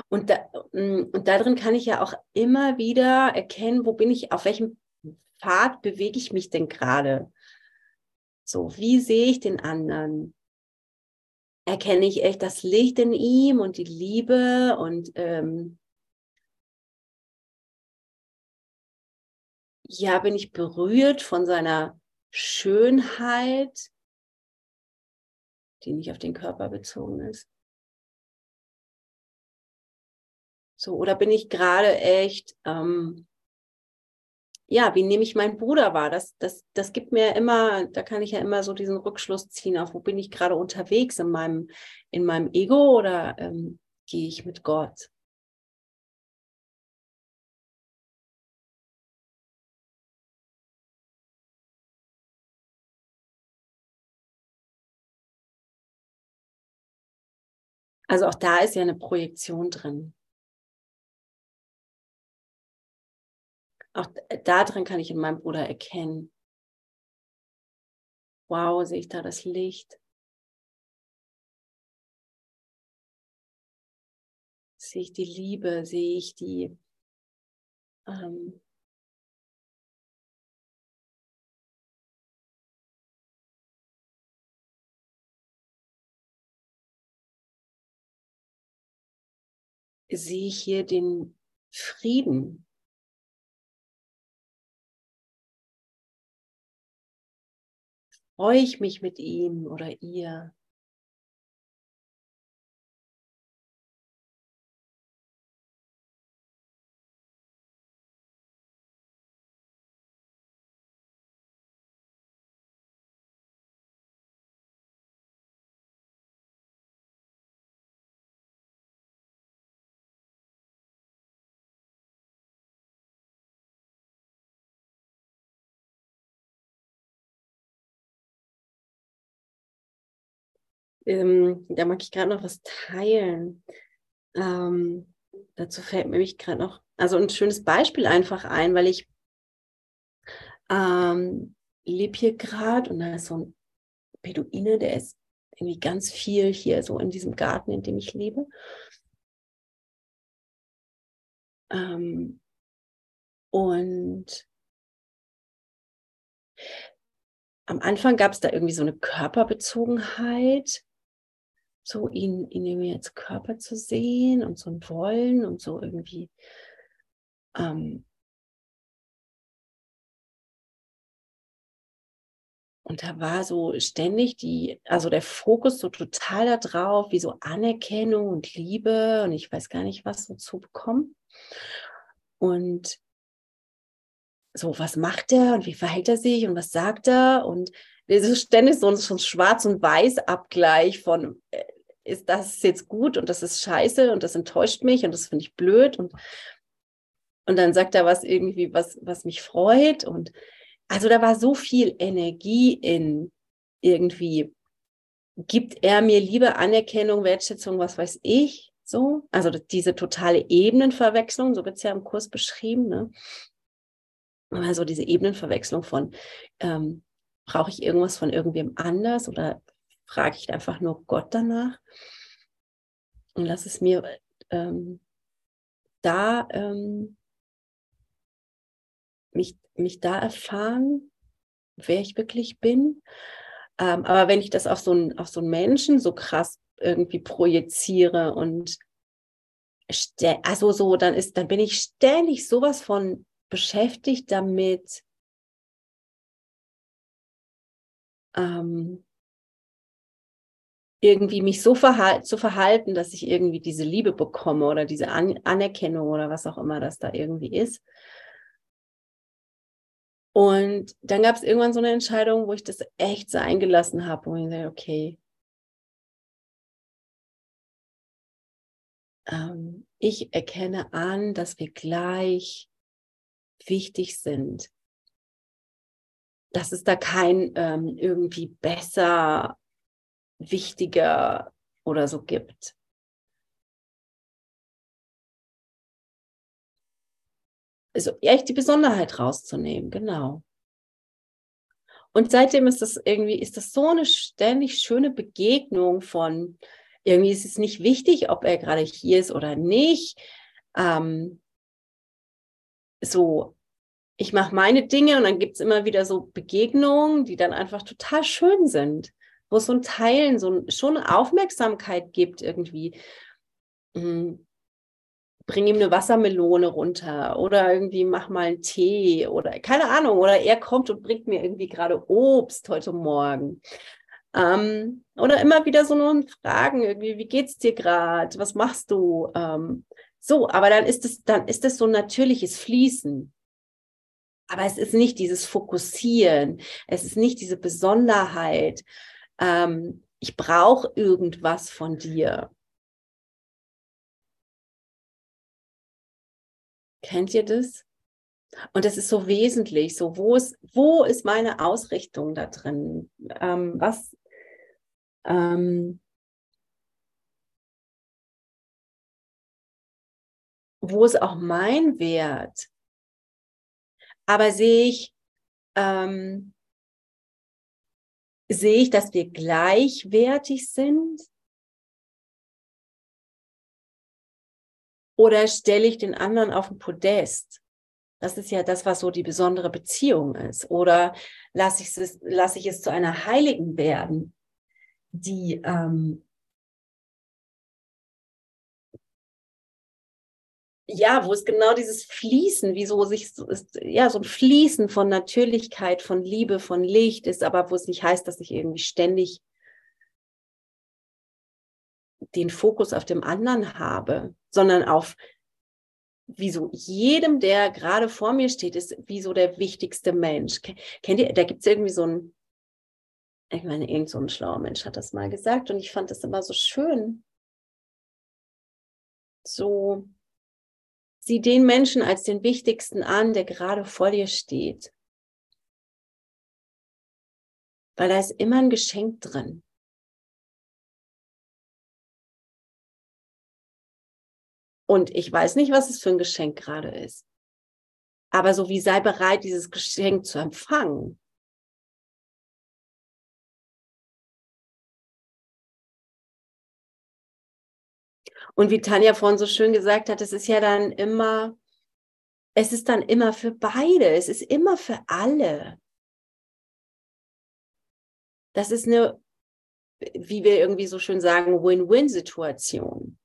und, da, mm, und darin kann ich ja auch immer wieder erkennen, wo bin ich, auf welchem Pfad bewege ich mich denn gerade? So, wie sehe ich den anderen? Erkenne ich echt das Licht in ihm und die Liebe und ähm, ja, bin ich berührt von seiner Schönheit, die nicht auf den Körper bezogen ist. So, oder bin ich gerade echt, ähm, ja, wie nehme ich meinen Bruder wahr? Das, das, das gibt mir immer, da kann ich ja immer so diesen Rückschluss ziehen, auf wo bin ich gerade unterwegs in meinem, in meinem Ego oder ähm, gehe ich mit Gott? Also auch da ist ja eine Projektion drin. Auch da drin kann ich in meinem Bruder erkennen. Wow, sehe ich da das Licht? Sehe ich die Liebe? Sehe ich die ähm, sehe ich hier den Frieden. Freue ich mich mit ihm oder ihr? Ähm, da mag ich gerade noch was teilen. Ähm, dazu fällt mir mich gerade noch, also ein schönes Beispiel einfach ein, weil ich ähm, lebe hier gerade und da ist so ein Beduine, der ist irgendwie ganz viel hier so in diesem Garten, in dem ich lebe. Ähm, und am Anfang gab es da irgendwie so eine Körperbezogenheit so ihn, ihn irgendwie als Körper zu sehen und so ein Wollen und so irgendwie ähm, Und da war so ständig die, also der Fokus so total da drauf, wie so Anerkennung und Liebe und ich weiß gar nicht, was so zu bekommen. Und so, was macht er und wie verhält er sich und was sagt er? Und ist ständig so ein, so Schwarz- und Weiß-Abgleich von, äh, ist das jetzt gut und das ist scheiße und das enttäuscht mich und das finde ich blöd und und dann sagt er was irgendwie, was, was mich freut. Und also da war so viel Energie in irgendwie, gibt er mir Liebe, Anerkennung, Wertschätzung, was weiß ich, so. Also diese totale Ebenenverwechslung, so wird es ja im Kurs beschrieben, ne? Also diese Ebenenverwechslung von, ähm, brauche ich irgendwas von irgendwem anders oder frage ich einfach nur Gott danach und lass es mir ähm, da ähm, mich, mich da erfahren, wer ich wirklich bin. Ähm, aber wenn ich das auf so, einen, auf so einen Menschen so krass irgendwie projiziere und also so, dann ist, dann bin ich ständig sowas von beschäftigt damit, ähm, irgendwie mich so verhal zu verhalten, dass ich irgendwie diese Liebe bekomme oder diese An Anerkennung oder was auch immer das da irgendwie ist. Und dann gab es irgendwann so eine Entscheidung, wo ich das echt sein gelassen habe, wo ich dachte, okay, ähm, ich erkenne an, dass wir gleich wichtig sind. Dass es da kein ähm, irgendwie besser, wichtiger oder so gibt. Also echt die Besonderheit rauszunehmen, genau. Und seitdem ist das irgendwie, ist das so eine ständig schöne Begegnung von, irgendwie ist es nicht wichtig, ob er gerade hier ist oder nicht. Ähm, so, ich mache meine Dinge und dann gibt es immer wieder so Begegnungen, die dann einfach total schön sind, wo es so ein Teilen, so ein, schon Aufmerksamkeit gibt irgendwie. Mhm. Bring ihm eine Wassermelone runter oder irgendwie mach mal einen Tee oder keine Ahnung. Oder er kommt und bringt mir irgendwie gerade Obst heute Morgen. Ähm, oder immer wieder so nur Fragen, irgendwie, wie geht's dir gerade? Was machst du? Ähm, so, aber dann ist es, dann ist es so ein natürliches Fließen. Aber es ist nicht dieses Fokussieren, es ist nicht diese Besonderheit. Ähm, ich brauche irgendwas von dir. Kennt ihr das? Und das ist so wesentlich. So, wo ist, wo ist meine Ausrichtung da drin? Ähm, was, ähm, wo ist auch mein Wert? Aber sehe ich, ähm, sehe ich, dass wir gleichwertig sind? Oder stelle ich den anderen auf den Podest? Das ist ja das, was so die besondere Beziehung ist. Oder lasse ich es, lasse ich es zu einer Heiligen werden? die ähm, ja, wo es genau dieses Fließen, wie so sich ist, ja, so ein Fließen von Natürlichkeit, von Liebe, von Licht ist, aber wo es nicht heißt, dass ich irgendwie ständig den Fokus auf dem anderen habe, sondern auf wie so jedem, der gerade vor mir steht, ist wie so der wichtigste Mensch. Kennt ihr, da gibt es irgendwie so ein, ich meine, irgend so ein schlauer Mensch hat das mal gesagt und ich fand das immer so schön. So, sieh den Menschen als den wichtigsten an, der gerade vor dir steht. Weil da ist immer ein Geschenk drin. Und ich weiß nicht, was es für ein Geschenk gerade ist. Aber so wie sei bereit, dieses Geschenk zu empfangen. Und wie Tanja vorhin so schön gesagt hat, es ist ja dann immer, es ist dann immer für beide, es ist immer für alle. Das ist eine, wie wir irgendwie so schön sagen, Win-Win-Situation.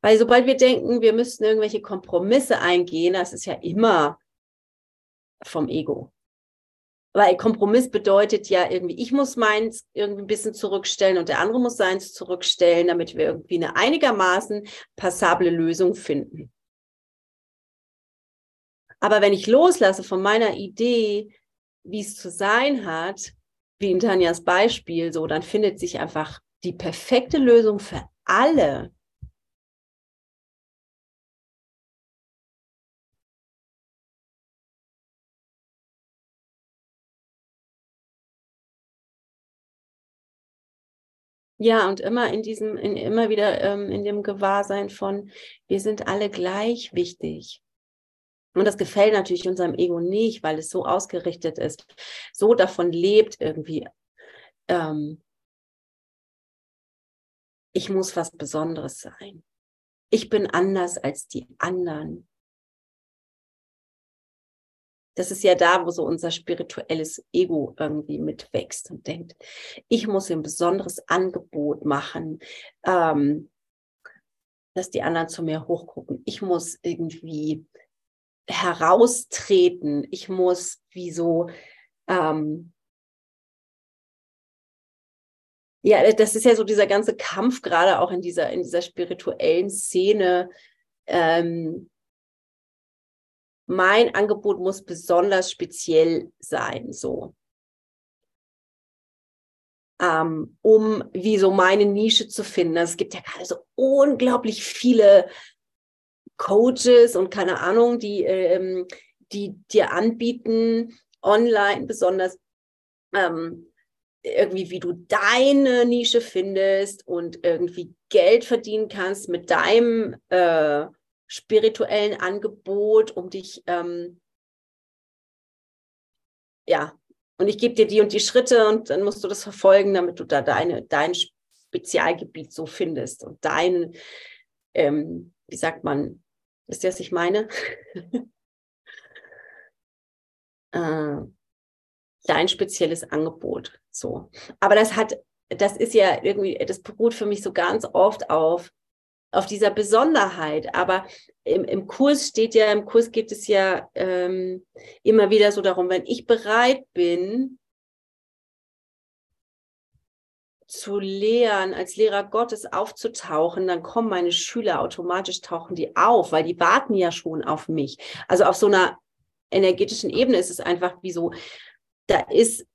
Weil sobald wir denken, wir müssten irgendwelche Kompromisse eingehen, das ist ja immer vom Ego. Weil Kompromiss bedeutet ja irgendwie, ich muss meins irgendwie ein bisschen zurückstellen und der andere muss seins zurückstellen, damit wir irgendwie eine einigermaßen passable Lösung finden. Aber wenn ich loslasse von meiner Idee, wie es zu sein hat, wie in Tanjas Beispiel, so, dann findet sich einfach die perfekte Lösung für alle. Ja, und immer in diesem, in, immer wieder ähm, in dem Gewahrsein von, wir sind alle gleich wichtig. Und das gefällt natürlich unserem Ego nicht, weil es so ausgerichtet ist, so davon lebt irgendwie. Ähm, ich muss was Besonderes sein. Ich bin anders als die anderen. Das ist ja da, wo so unser spirituelles Ego irgendwie mitwächst und denkt, ich muss ein besonderes Angebot machen, ähm, dass die anderen zu mir hochgucken. Ich muss irgendwie heraustreten. Ich muss wie so, ähm, ja, das ist ja so dieser ganze Kampf gerade auch in dieser, in dieser spirituellen Szene. Ähm, mein Angebot muss besonders speziell sein, so. Ähm, um wie so meine Nische zu finden. Also es gibt ja gerade so unglaublich viele Coaches und keine Ahnung, die, ähm, die dir anbieten, online besonders ähm, irgendwie, wie du deine Nische findest und irgendwie Geld verdienen kannst mit deinem äh, spirituellen Angebot, um dich, ähm, ja, und ich gebe dir die und die Schritte und dann musst du das verfolgen, damit du da deine, dein Spezialgebiet so findest und dein, ähm, wie sagt man, Wisst ihr, was ich meine? <laughs> äh, dein spezielles Angebot. So. Aber das hat, das ist ja irgendwie, das beruht für mich so ganz oft auf, auf dieser Besonderheit. Aber im, im Kurs steht ja, im Kurs geht es ja ähm, immer wieder so darum, wenn ich bereit bin, zu lehren, als Lehrer Gottes aufzutauchen, dann kommen meine Schüler automatisch, tauchen die auf, weil die warten ja schon auf mich. Also auf so einer energetischen Ebene ist es einfach wie so, da ist,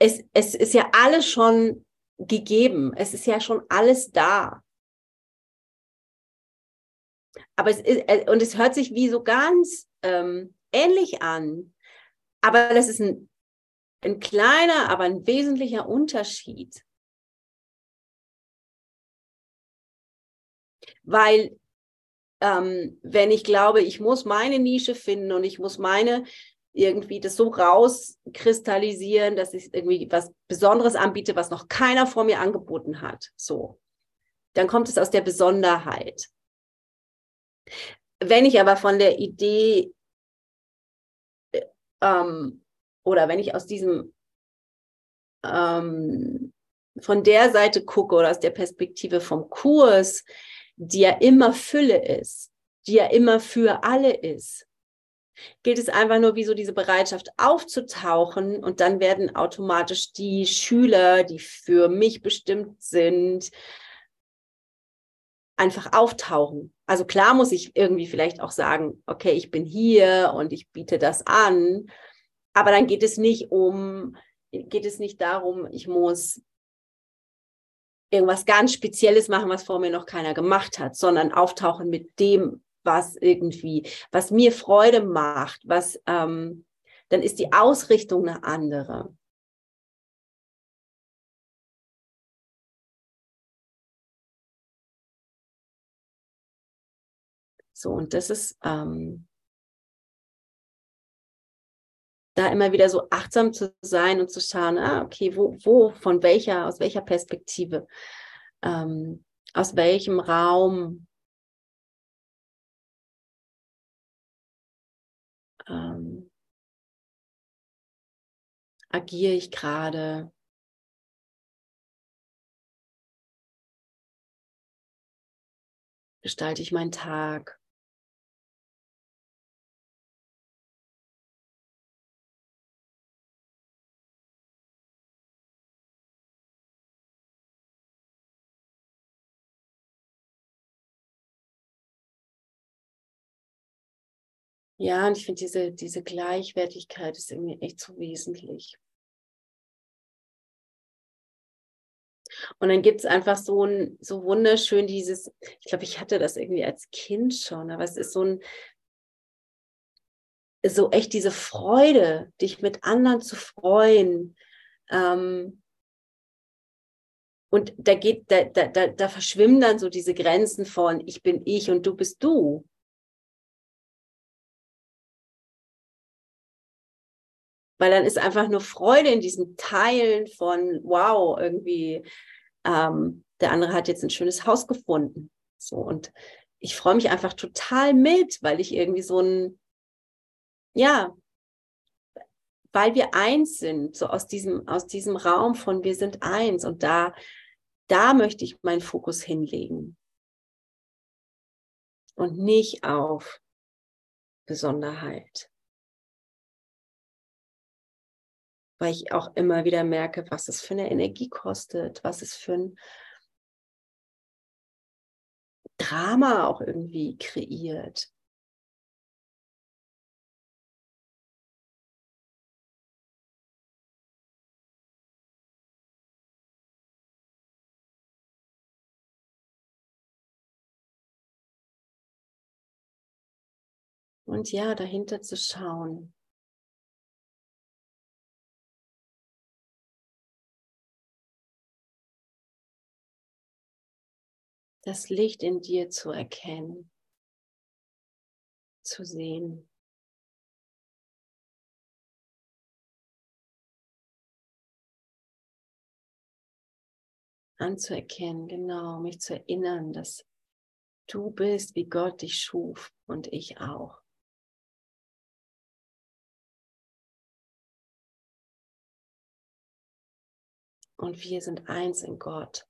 es, es ist ja alles schon gegeben, es ist ja schon alles da. Aber es ist, äh, und es hört sich wie so ganz ähm, ähnlich an. Aber das ist ein, ein kleiner, aber ein wesentlicher Unterschied. weil ähm, wenn ich glaube, ich muss meine Nische finden und ich muss meine irgendwie das so rauskristallisieren, dass ich irgendwie was Besonderes anbiete, was noch keiner vor mir angeboten hat. So. Dann kommt es aus der Besonderheit. Wenn ich aber von der Idee äh, ähm, oder wenn ich aus diesem ähm, von der Seite gucke oder aus der Perspektive vom Kurs, die ja immer Fülle ist, die ja immer für alle ist, gilt es einfach nur wie so diese Bereitschaft aufzutauchen und dann werden automatisch die Schüler, die für mich bestimmt sind, einfach auftauchen. Also klar muss ich irgendwie vielleicht auch sagen, okay, ich bin hier und ich biete das an, aber dann geht es nicht um, geht es nicht darum, ich muss irgendwas ganz Spezielles machen, was vor mir noch keiner gemacht hat, sondern auftauchen mit dem, was irgendwie, was mir Freude macht, was, ähm, dann ist die Ausrichtung eine andere. So, und das ist, ähm, da immer wieder so achtsam zu sein und zu schauen, ah, okay, wo, wo, von welcher, aus welcher Perspektive, ähm, aus welchem Raum ähm, agiere ich gerade. Gestalte ich meinen Tag? Ja, und ich finde, diese, diese Gleichwertigkeit ist irgendwie echt so wesentlich. Und dann gibt es einfach so ein, so wunderschön dieses, ich glaube, ich hatte das irgendwie als Kind schon, aber es ist so ein, so echt diese Freude, dich mit anderen zu freuen. Ähm, und da geht, da, da, da, da verschwimmen dann so diese Grenzen von ich bin ich und du bist du. Weil dann ist einfach nur Freude in diesem Teilen von, wow, irgendwie, ähm, der andere hat jetzt ein schönes Haus gefunden. So, und ich freue mich einfach total mit, weil ich irgendwie so ein, ja, weil wir eins sind, so aus diesem, aus diesem Raum von wir sind eins und da, da möchte ich meinen Fokus hinlegen. Und nicht auf Besonderheit. Weil ich auch immer wieder merke, was es für eine Energie kostet, was es für ein Drama auch irgendwie kreiert. Und ja, dahinter zu schauen. Das Licht in dir zu erkennen, zu sehen. Anzuerkennen, genau, mich zu erinnern, dass du bist, wie Gott dich schuf und ich auch. und wir sind eins in Gott.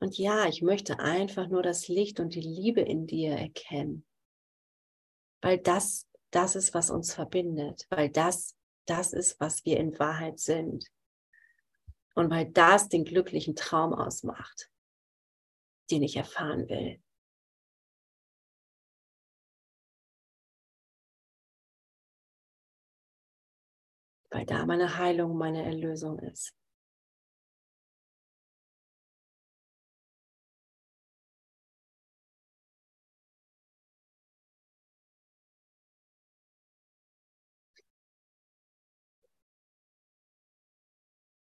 Und ja, ich möchte einfach nur das Licht und die Liebe in dir erkennen, weil das, das ist, was uns verbindet, weil das, das ist, was wir in Wahrheit sind. Und weil das den glücklichen Traum ausmacht, den ich erfahren will. weil da meine Heilung, meine Erlösung ist.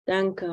Danke.